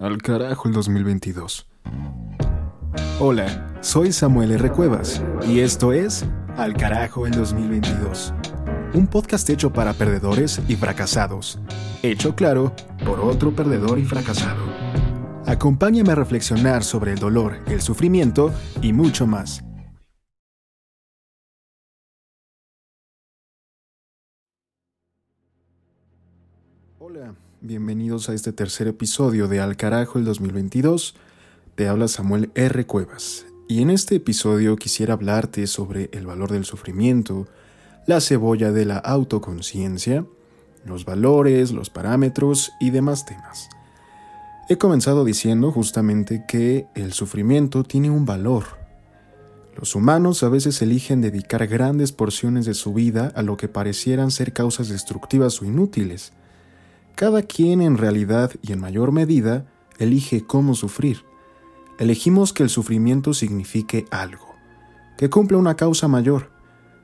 Al carajo el 2022. Hola, soy Samuel R. Cuevas y esto es Al carajo el 2022. Un podcast hecho para perdedores y fracasados. Hecho claro por otro perdedor y fracasado. Acompáñame a reflexionar sobre el dolor, el sufrimiento y mucho más. Bienvenidos a este tercer episodio de Al Carajo el 2022. Te habla Samuel R. Cuevas y en este episodio quisiera hablarte sobre el valor del sufrimiento, la cebolla de la autoconciencia, los valores, los parámetros y demás temas. He comenzado diciendo justamente que el sufrimiento tiene un valor. Los humanos a veces eligen dedicar grandes porciones de su vida a lo que parecieran ser causas destructivas o inútiles, cada quien en realidad y en mayor medida elige cómo sufrir. Elegimos que el sufrimiento signifique algo, que cumpla una causa mayor.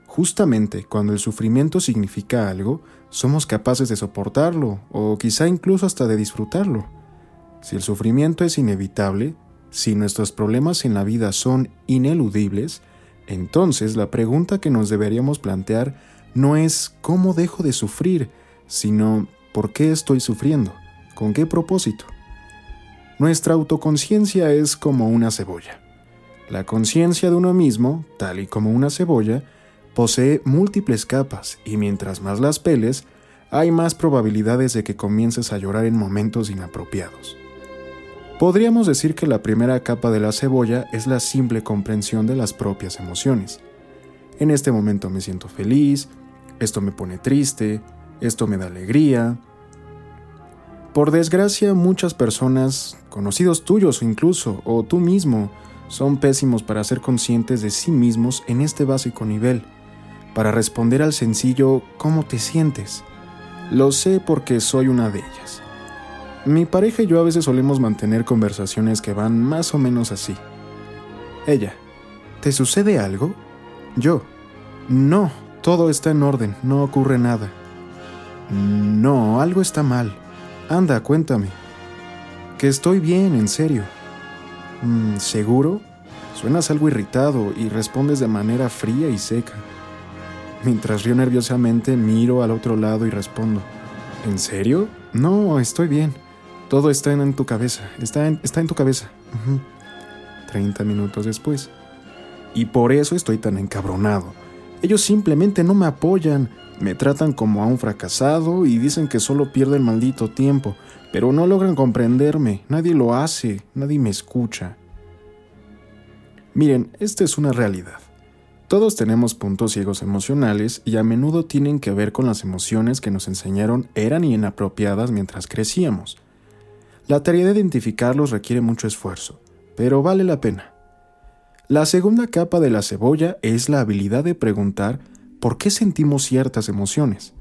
Justamente cuando el sufrimiento significa algo, somos capaces de soportarlo o quizá incluso hasta de disfrutarlo. Si el sufrimiento es inevitable, si nuestros problemas en la vida son ineludibles, entonces la pregunta que nos deberíamos plantear no es ¿cómo dejo de sufrir?, sino ¿Por qué estoy sufriendo? ¿Con qué propósito? Nuestra autoconciencia es como una cebolla. La conciencia de uno mismo, tal y como una cebolla, posee múltiples capas y mientras más las peles, hay más probabilidades de que comiences a llorar en momentos inapropiados. Podríamos decir que la primera capa de la cebolla es la simple comprensión de las propias emociones. En este momento me siento feliz, esto me pone triste, esto me da alegría, por desgracia, muchas personas, conocidos tuyos incluso, o tú mismo, son pésimos para ser conscientes de sí mismos en este básico nivel, para responder al sencillo ¿cómo te sientes? Lo sé porque soy una de ellas. Mi pareja y yo a veces solemos mantener conversaciones que van más o menos así. Ella, ¿te sucede algo? Yo, no, todo está en orden, no ocurre nada. No, algo está mal. Anda, cuéntame. Que estoy bien, en serio. Mm, ¿Seguro? Suenas algo irritado y respondes de manera fría y seca. Mientras río nerviosamente, miro al otro lado y respondo. ¿En serio? No, estoy bien. Todo está en, tu cabeza. Está en, está en tu cabeza. Treinta minutos después. Y por eso estoy tan encabronado. Ellos simplemente no me apoyan. Me tratan como a un fracasado y dicen que solo pierdo el maldito tiempo, pero no logran comprenderme, nadie lo hace, nadie me escucha. Miren, esta es una realidad. Todos tenemos puntos ciegos emocionales y a menudo tienen que ver con las emociones que nos enseñaron eran inapropiadas mientras crecíamos. La tarea de identificarlos requiere mucho esfuerzo, pero vale la pena. La segunda capa de la cebolla es la habilidad de preguntar ¿por qué sentimos ciertas emociones?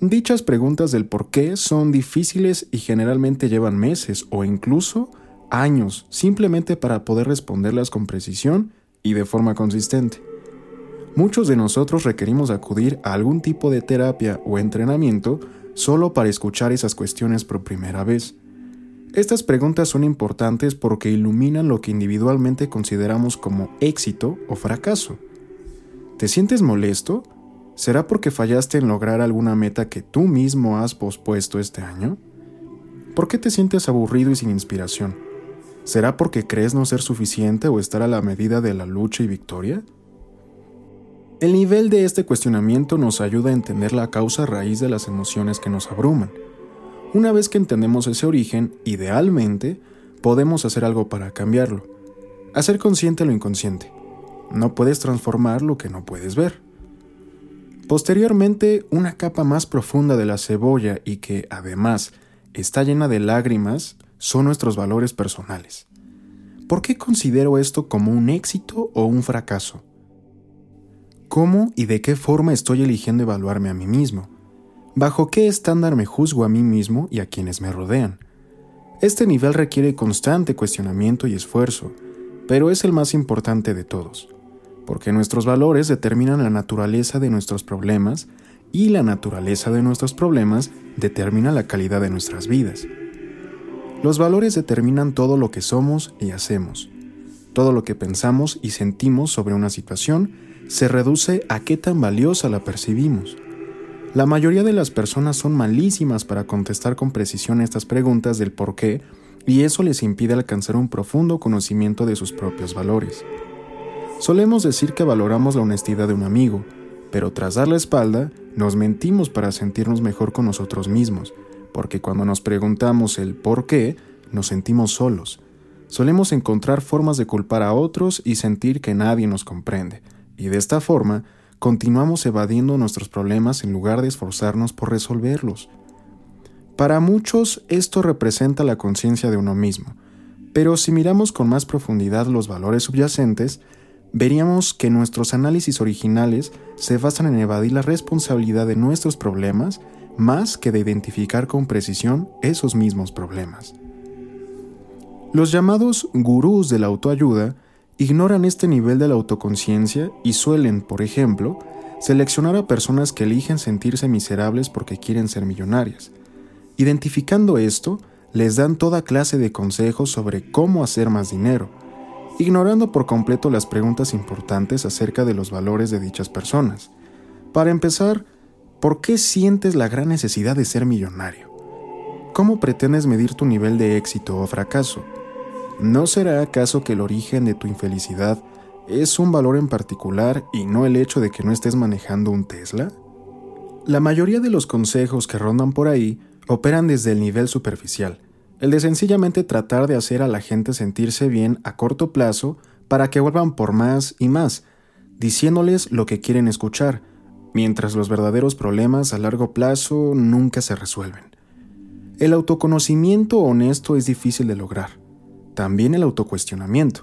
Dichas preguntas del por qué son difíciles y generalmente llevan meses o incluso años simplemente para poder responderlas con precisión y de forma consistente. Muchos de nosotros requerimos acudir a algún tipo de terapia o entrenamiento solo para escuchar esas cuestiones por primera vez. Estas preguntas son importantes porque iluminan lo que individualmente consideramos como éxito o fracaso. ¿Te sientes molesto? ¿Será porque fallaste en lograr alguna meta que tú mismo has pospuesto este año? ¿Por qué te sientes aburrido y sin inspiración? ¿Será porque crees no ser suficiente o estar a la medida de la lucha y victoria? El nivel de este cuestionamiento nos ayuda a entender la causa raíz de las emociones que nos abruman. Una vez que entendemos ese origen, idealmente, podemos hacer algo para cambiarlo. Hacer consciente lo inconsciente. No puedes transformar lo que no puedes ver. Posteriormente, una capa más profunda de la cebolla y que, además, está llena de lágrimas, son nuestros valores personales. ¿Por qué considero esto como un éxito o un fracaso? ¿Cómo y de qué forma estoy eligiendo evaluarme a mí mismo? ¿Bajo qué estándar me juzgo a mí mismo y a quienes me rodean? Este nivel requiere constante cuestionamiento y esfuerzo, pero es el más importante de todos porque nuestros valores determinan la naturaleza de nuestros problemas y la naturaleza de nuestros problemas determina la calidad de nuestras vidas. Los valores determinan todo lo que somos y hacemos. Todo lo que pensamos y sentimos sobre una situación se reduce a qué tan valiosa la percibimos. La mayoría de las personas son malísimas para contestar con precisión estas preguntas del por qué y eso les impide alcanzar un profundo conocimiento de sus propios valores. Solemos decir que valoramos la honestidad de un amigo, pero tras dar la espalda, nos mentimos para sentirnos mejor con nosotros mismos, porque cuando nos preguntamos el por qué, nos sentimos solos. Solemos encontrar formas de culpar a otros y sentir que nadie nos comprende, y de esta forma continuamos evadiendo nuestros problemas en lugar de esforzarnos por resolverlos. Para muchos esto representa la conciencia de uno mismo, pero si miramos con más profundidad los valores subyacentes, veríamos que nuestros análisis originales se basan en evadir la responsabilidad de nuestros problemas más que de identificar con precisión esos mismos problemas. Los llamados gurús de la autoayuda ignoran este nivel de la autoconciencia y suelen, por ejemplo, seleccionar a personas que eligen sentirse miserables porque quieren ser millonarias, Identificando esto, les dan toda clase de consejos sobre cómo hacer más dinero, ignorando por completo las preguntas importantes acerca de los valores de dichas personas. Para empezar, ¿por qué sientes la gran necesidad de ser millonario? ¿Cómo pretendes medir tu nivel de éxito o fracaso? ¿No será acaso que el origen de tu infelicidad es un valor en particular y no el hecho de que no estés manejando un Tesla? La mayoría de los consejos que rondan por ahí operan desde el nivel superficial, el de sencillamente tratar de hacer a la gente sentirse bien a corto plazo para que vuelvan por más y más, diciéndoles lo que quieren escuchar, mientras los verdaderos problemas a largo plazo nunca se resuelven. El autoconocimiento honesto es difícil de lograr. También el autocuestionamiento.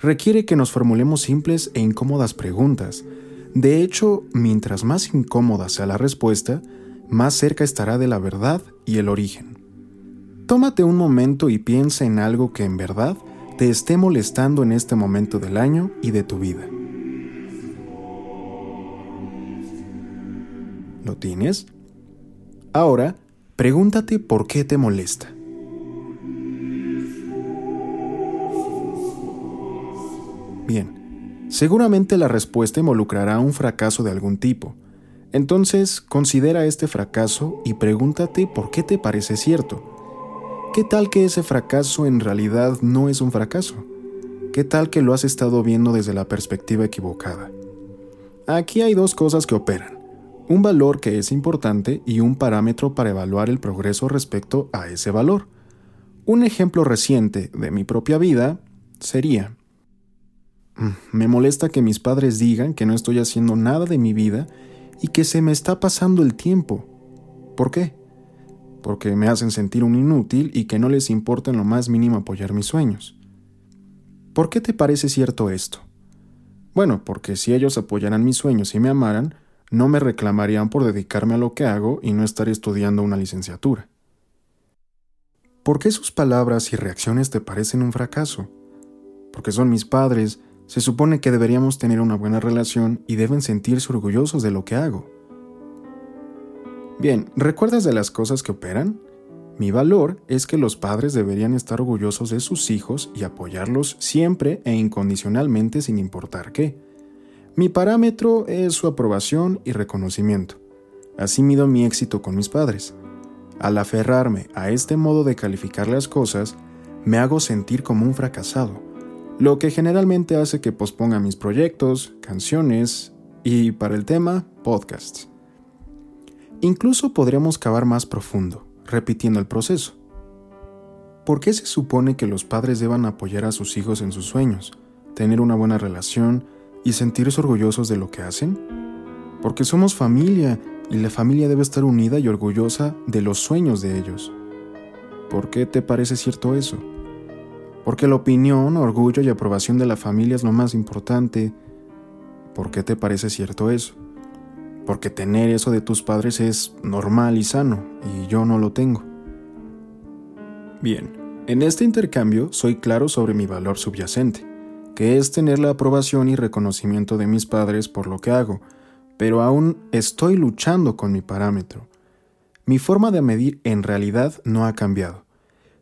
Requiere que nos formulemos simples e incómodas preguntas. De hecho, mientras más incómoda sea la respuesta, más cerca estará de la verdad y el origen. Tómate un momento y piensa en algo que en verdad te esté molestando en este momento del año y de tu vida. ¿Lo tienes? Ahora, pregúntate por qué te molesta. Bien, seguramente la respuesta involucrará un fracaso de algún tipo, entonces, considera este fracaso y pregúntate por qué te parece cierto. ¿Qué tal que ese fracaso en realidad no es un fracaso? ¿Qué tal que lo has estado viendo desde la perspectiva equivocada? Aquí hay dos cosas que operan. Un valor que es importante y un parámetro para evaluar el progreso respecto a ese valor. Un ejemplo reciente de mi propia vida sería, mm, me molesta que mis padres digan que no estoy haciendo nada de mi vida y que se me está pasando el tiempo. ¿Por qué? Porque me hacen sentir un inútil y que no les importa en lo más mínimo apoyar mis sueños. ¿Por qué te parece cierto esto? Bueno, porque si ellos apoyaran mis sueños y me amaran, no me reclamarían por dedicarme a lo que hago y no estar estudiando una licenciatura. ¿Por qué sus palabras y reacciones te parecen un fracaso? Porque son mis padres se supone que deberíamos tener una buena relación y deben sentirse orgullosos de lo que hago. Bien, ¿recuerdas de las cosas que operan? Mi valor es que los padres deberían estar orgullosos de sus hijos y apoyarlos siempre e incondicionalmente sin importar qué. Mi parámetro es su aprobación y reconocimiento. Así mido mi éxito con mis padres. Al aferrarme a este modo de calificar las cosas, me hago sentir como un fracasado lo que generalmente hace que posponga mis proyectos, canciones y, para el tema, podcasts. Incluso podríamos cavar más profundo, repitiendo el proceso. ¿Por qué se supone que los padres deban apoyar a sus hijos en sus sueños, tener una buena relación y sentirse orgullosos de lo que hacen? Porque somos familia y la familia debe estar unida y orgullosa de los sueños de ellos. ¿Por qué te parece cierto eso? Porque la opinión, orgullo y aprobación de la familia es lo más importante. ¿Por qué te parece cierto eso? Porque tener eso de tus padres es normal y sano, y yo no lo tengo. Bien, en este intercambio soy claro sobre mi valor subyacente, que es tener la aprobación y reconocimiento de mis padres por lo que hago, pero aún estoy luchando con mi parámetro. Mi forma de medir en realidad no ha cambiado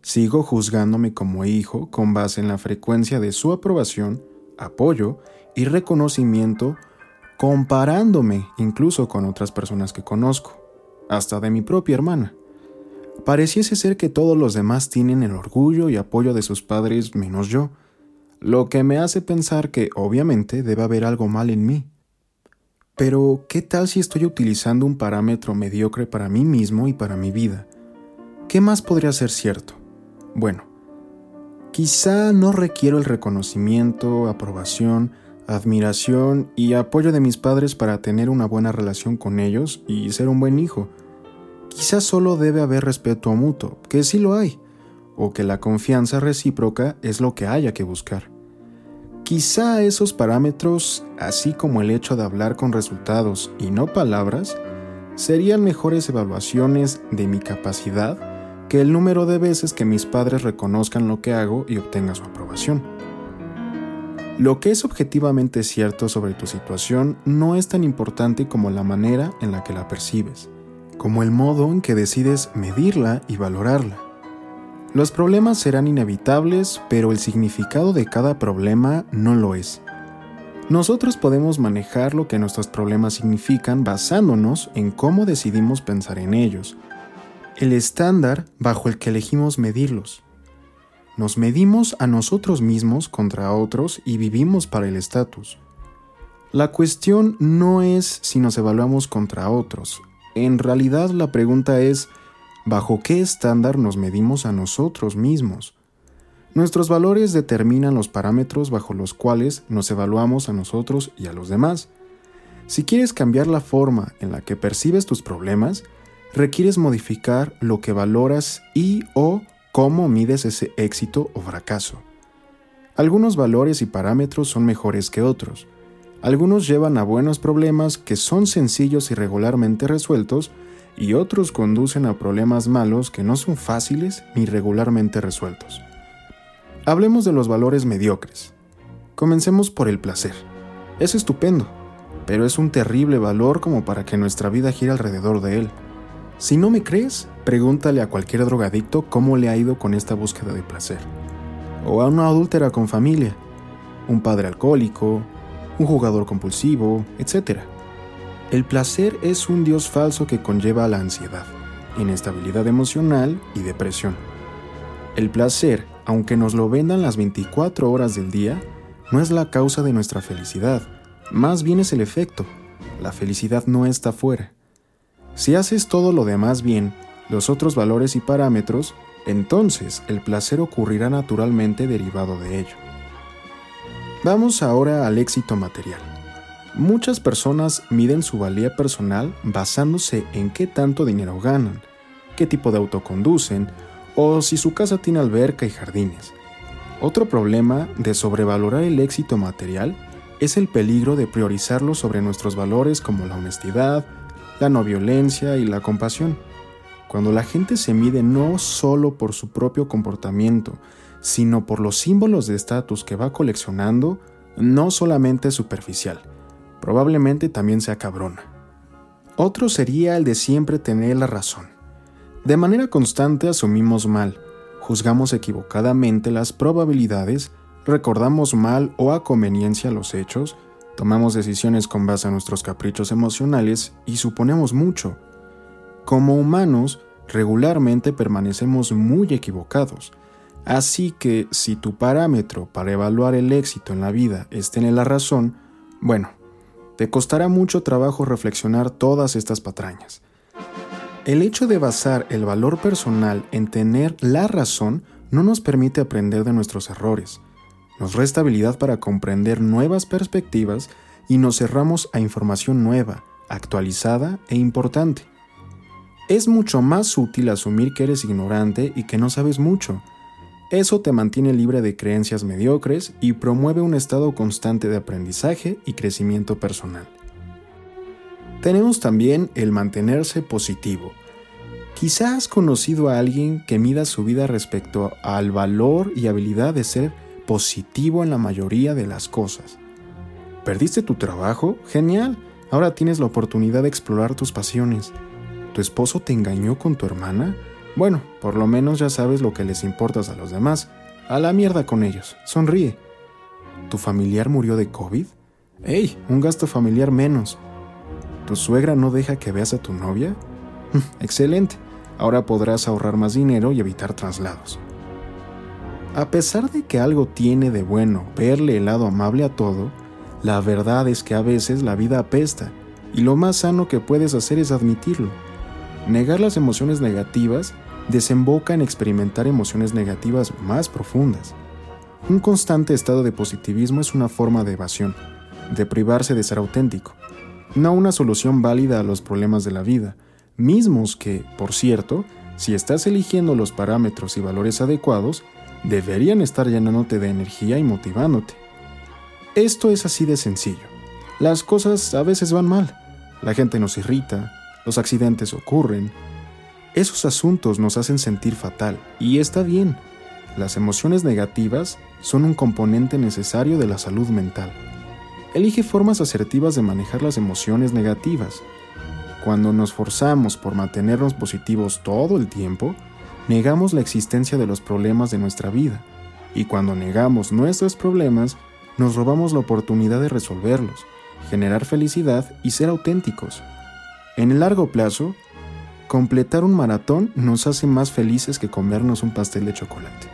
sigo juzgándome como hijo con base en la frecuencia de su aprobación, apoyo y reconocimiento, comparándome incluso con otras personas que conozco, hasta de mi propia hermana. Pareciese ser que todos los demás tienen el orgullo y apoyo de sus padres menos yo, lo que me hace pensar que obviamente debe haber algo mal en mí. Pero, ¿qué tal si estoy utilizando un parámetro mediocre para mí mismo y para mi vida? ¿Qué más podría ser cierto? Bueno, quizá no requiero el reconocimiento, aprobación, admiración y apoyo de mis padres para tener una buena relación con ellos y ser un buen hijo. Quizá solo debe haber respeto mutuo, que sí lo hay, o que la confianza recíproca es lo que haya que buscar. Quizá esos parámetros, así como el hecho de hablar con resultados y no palabras, serían mejores evaluaciones de mi capacidad que el número de veces que mis padres reconozcan lo que hago y obtengan su aprobación. Lo que es objetivamente cierto sobre tu situación no es tan importante como la manera en la que la percibes, como el modo en que decides medirla y valorarla. Los problemas serán inevitables, pero el significado de cada problema no lo es. Nosotros podemos manejar lo que nuestros problemas significan basándonos en cómo decidimos pensar en ellos, el estándar bajo el que elegimos medirlos. Nos medimos a nosotros mismos contra otros y vivimos para el estatus. La cuestión no es si nos evaluamos contra otros, en realidad la pregunta es bajo qué estándar nos medimos a nosotros mismos. Nuestros valores determinan los parámetros bajo los cuales nos evaluamos a nosotros y a los demás. Si quieres cambiar la forma en la que percibes tus problemas, requieres modificar lo que valoras y o cómo mides ese éxito o fracaso. Algunos valores y parámetros son mejores que otros. Algunos llevan a buenos problemas que son sencillos y regularmente resueltos, y otros conducen a problemas malos que no son fáciles ni regularmente resueltos. Hablemos de los valores mediocres. Comencemos por el placer. Es estupendo, pero es un terrible valor como para que nuestra vida gire alrededor de él. Si no me crees, pregúntale a cualquier drogadicto cómo le ha ido con esta búsqueda de placer. O a una adúltera con familia, un padre alcohólico, un jugador compulsivo, etc. El placer es un dios falso que conlleva la ansiedad, inestabilidad emocional y depresión. El placer, aunque nos lo vendan las 24 horas del día, no es la causa de nuestra felicidad, más bien es el efecto. La felicidad no está fuera. Si haces todo lo demás bien, los otros valores y parámetros, entonces el placer ocurrirá naturalmente derivado de ello. Vamos ahora al éxito material. Muchas personas miden su valía personal basándose en qué tanto dinero ganan, qué tipo de auto conducen o si su casa tiene alberca y jardines. Otro problema de sobrevalorar el éxito material es el peligro de priorizarlo sobre nuestros valores como la honestidad, la no violencia y la compasión. Cuando la gente se mide no solo por su propio comportamiento, sino por los símbolos de estatus que va coleccionando, no solamente es superficial, probablemente también sea cabrona. Otro sería el de siempre tener la razón. De manera constante asumimos mal, juzgamos equivocadamente las probabilidades, recordamos mal o a conveniencia los hechos, tomamos decisiones con base a nuestros caprichos emocionales y suponemos mucho. Como humanos, regularmente permanecemos muy equivocados, así que si tu parámetro para evaluar el éxito en la vida es tener la razón, bueno, te costará mucho trabajo reflexionar todas estas patrañas. El hecho de basar el valor personal en tener la razón no nos permite aprender de nuestros errores. Nos resta habilidad para comprender nuevas perspectivas y nos cerramos a información nueva, actualizada e importante. Es mucho más útil asumir que eres ignorante y que no sabes mucho. Eso te mantiene libre de creencias mediocres y promueve un estado constante de aprendizaje y crecimiento personal. Tenemos también el mantenerse positivo. Quizás has conocido a alguien que mida su vida respecto al valor y habilidad de ser positivo en la mayoría de las cosas. ¿Perdiste tu trabajo? Genial. Ahora tienes la oportunidad de explorar tus pasiones. ¿Tu esposo te engañó con tu hermana? Bueno, por lo menos ya sabes lo que les importas a los demás. A la mierda con ellos. Sonríe. ¿Tu familiar murió de COVID? ¡Ey! Un gasto familiar menos. ¿Tu suegra no deja que veas a tu novia? Excelente. Ahora podrás ahorrar más dinero y evitar traslados. A pesar de que algo tiene de bueno verle el lado amable a todo, la verdad es que a veces la vida apesta y lo más sano que puedes hacer es admitirlo. Negar las emociones negativas desemboca en experimentar emociones negativas más profundas. Un constante estado de positivismo es una forma de evasión, de privarse de ser auténtico, no una solución válida a los problemas de la vida, mismos que, por cierto, si estás eligiendo los parámetros y valores adecuados, deberían estar llenándote de energía y motivándote. Esto es así de sencillo. Las cosas a veces van mal, la gente nos irrita, los accidentes ocurren. Esos asuntos nos hacen sentir fatal, y está bien. Las emociones negativas son un componente necesario de la salud mental. Elige formas asertivas de manejar las emociones negativas. Cuando nos forzamos por mantenernos positivos todo el tiempo, negamos la existencia de los problemas de nuestra vida, y cuando negamos nuestros problemas, nos robamos la oportunidad de resolverlos, generar felicidad y ser auténticos. En el largo plazo, completar un maratón nos hace más felices que comernos un pastel de chocolate.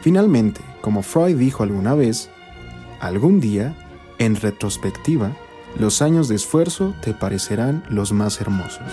Finalmente, como Freud dijo alguna vez, algún día, en retrospectiva, los años de esfuerzo te parecerán los más hermosos.